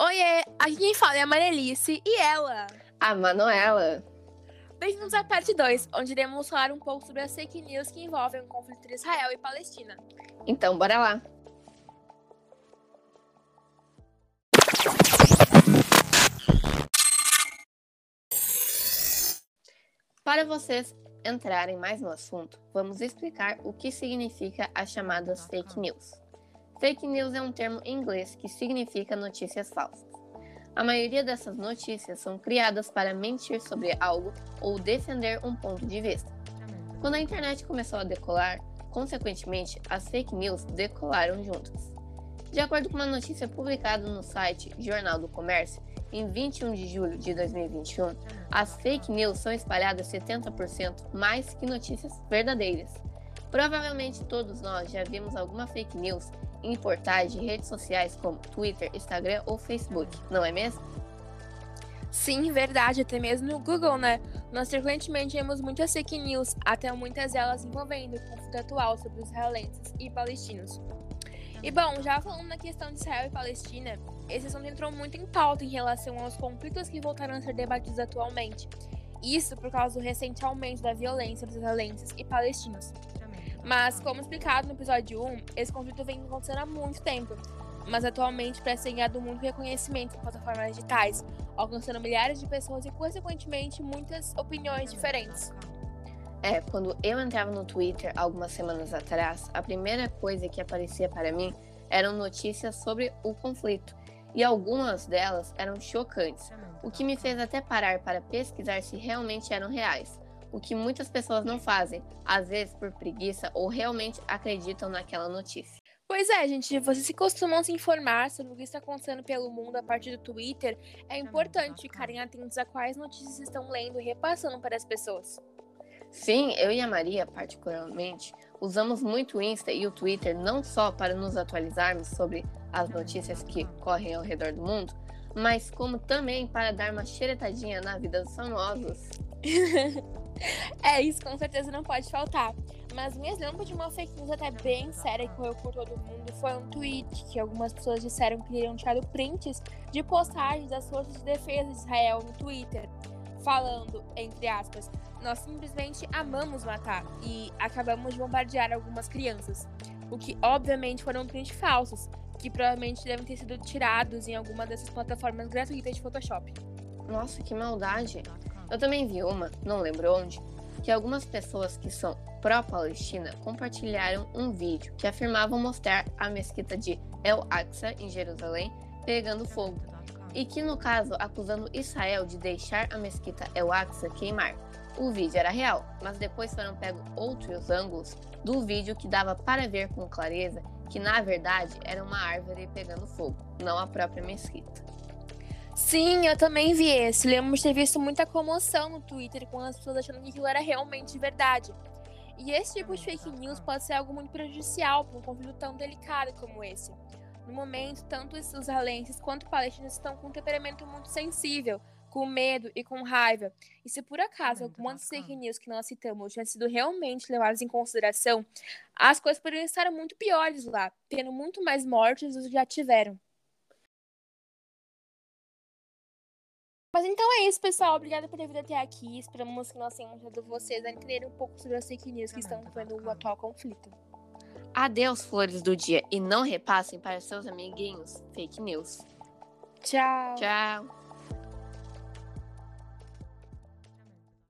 Oiê, aqui quem fala é a Marelice e ela. A Manuela. Bem-vindos à parte 2, onde iremos falar um pouco sobre as fake news que envolvem o conflito entre Israel e Palestina. Então, bora lá. Para vocês entrarem mais no assunto, vamos explicar o que significa as chamadas fake news. Fake news é um termo em inglês que significa notícias falsas. A maioria dessas notícias são criadas para mentir sobre algo ou defender um ponto de vista. Quando a internet começou a decolar, consequentemente, as fake news decolaram juntas. De acordo com uma notícia publicada no site Jornal do Comércio, em 21 de julho de 2021, as fake news são espalhadas 70% mais que notícias verdadeiras. Provavelmente todos nós já vimos alguma fake news em portais de redes sociais como Twitter, Instagram ou Facebook, não é mesmo? Sim, verdade, até mesmo no Google, né? Nós frequentemente vemos muitas fake news, até muitas delas envolvendo o conflito atual sobre os israelenses e palestinos. E bom, já falando na questão de Israel e Palestina, esse assunto entrou muito em pauta em relação aos conflitos que voltaram a ser debatidos atualmente. Isso por causa do recente aumento da violência dos israelenses e palestinos. Mas, como explicado no episódio 1, esse conflito vem acontecendo há muito tempo, mas atualmente parece ter ganhado muito reconhecimento em plataformas digitais, alcançando milhares de pessoas e, consequentemente, muitas opiniões diferentes. É, quando eu entrava no Twitter algumas semanas atrás, a primeira coisa que aparecia para mim eram notícias sobre o conflito, e algumas delas eram chocantes, o que me fez até parar para pesquisar se realmente eram reais, o que muitas pessoas não fazem, às vezes por preguiça ou realmente acreditam naquela notícia. Pois é, gente, vocês se costumam se informar sobre o que está acontecendo pelo mundo a partir do Twitter, é importante ficarem atentos a quais notícias estão lendo e repassando para as pessoas. Sim, eu e a Maria, particularmente, usamos muito o Insta e o Twitter não só para nos atualizarmos sobre as notícias que correm ao redor do mundo, mas como também para dar uma xeretadinha na vida dos famosos. é, isso com certeza não pode faltar. Mas um exemplo de uma fake news até bem séria que correu por todo mundo foi um tweet que algumas pessoas disseram que teriam tirado prints de postagens das forças de defesa de Israel no Twitter, falando, entre aspas, nós simplesmente amamos matar e acabamos de bombardear algumas crianças. O que obviamente foram prints falsos, que provavelmente devem ter sido tirados em alguma dessas plataformas gratuitas de Photoshop. Nossa, que maldade! Eu também vi uma, não lembro onde, que algumas pessoas que são pró-Palestina compartilharam um vídeo que afirmavam mostrar a mesquita de El Aqsa, em Jerusalém, pegando fogo, e que, no caso, acusando Israel de deixar a mesquita El Aqsa queimar. O vídeo era real, mas depois foram pegos outros ângulos do vídeo que dava para ver com clareza que na verdade era uma árvore pegando fogo, não a própria mesquita. Sim, eu também vi esse. Lembro de ter visto muita comoção no Twitter com as pessoas achando que aquilo era realmente verdade. E esse tipo de fake news pode ser algo muito prejudicial para um conflito tão delicado como esse. No momento, tanto os israelenses quanto os palestinos estão com um temperamento muito sensível, com medo e com raiva. E se por acaso algumas fake news que nós citamos tivessem sido realmente levadas em consideração, as coisas poderiam estar muito piores lá, tendo muito mais mortes do que já tiveram. Mas então é isso, pessoal. Obrigada por ter vindo até aqui. Esperamos que nós tenhamos ajudado vocês a entender um pouco sobre as fake news que estão vendo o atual conflito. Adeus, flores do dia. E não repassem para seus amiguinhos fake news. Tchau. Tchau.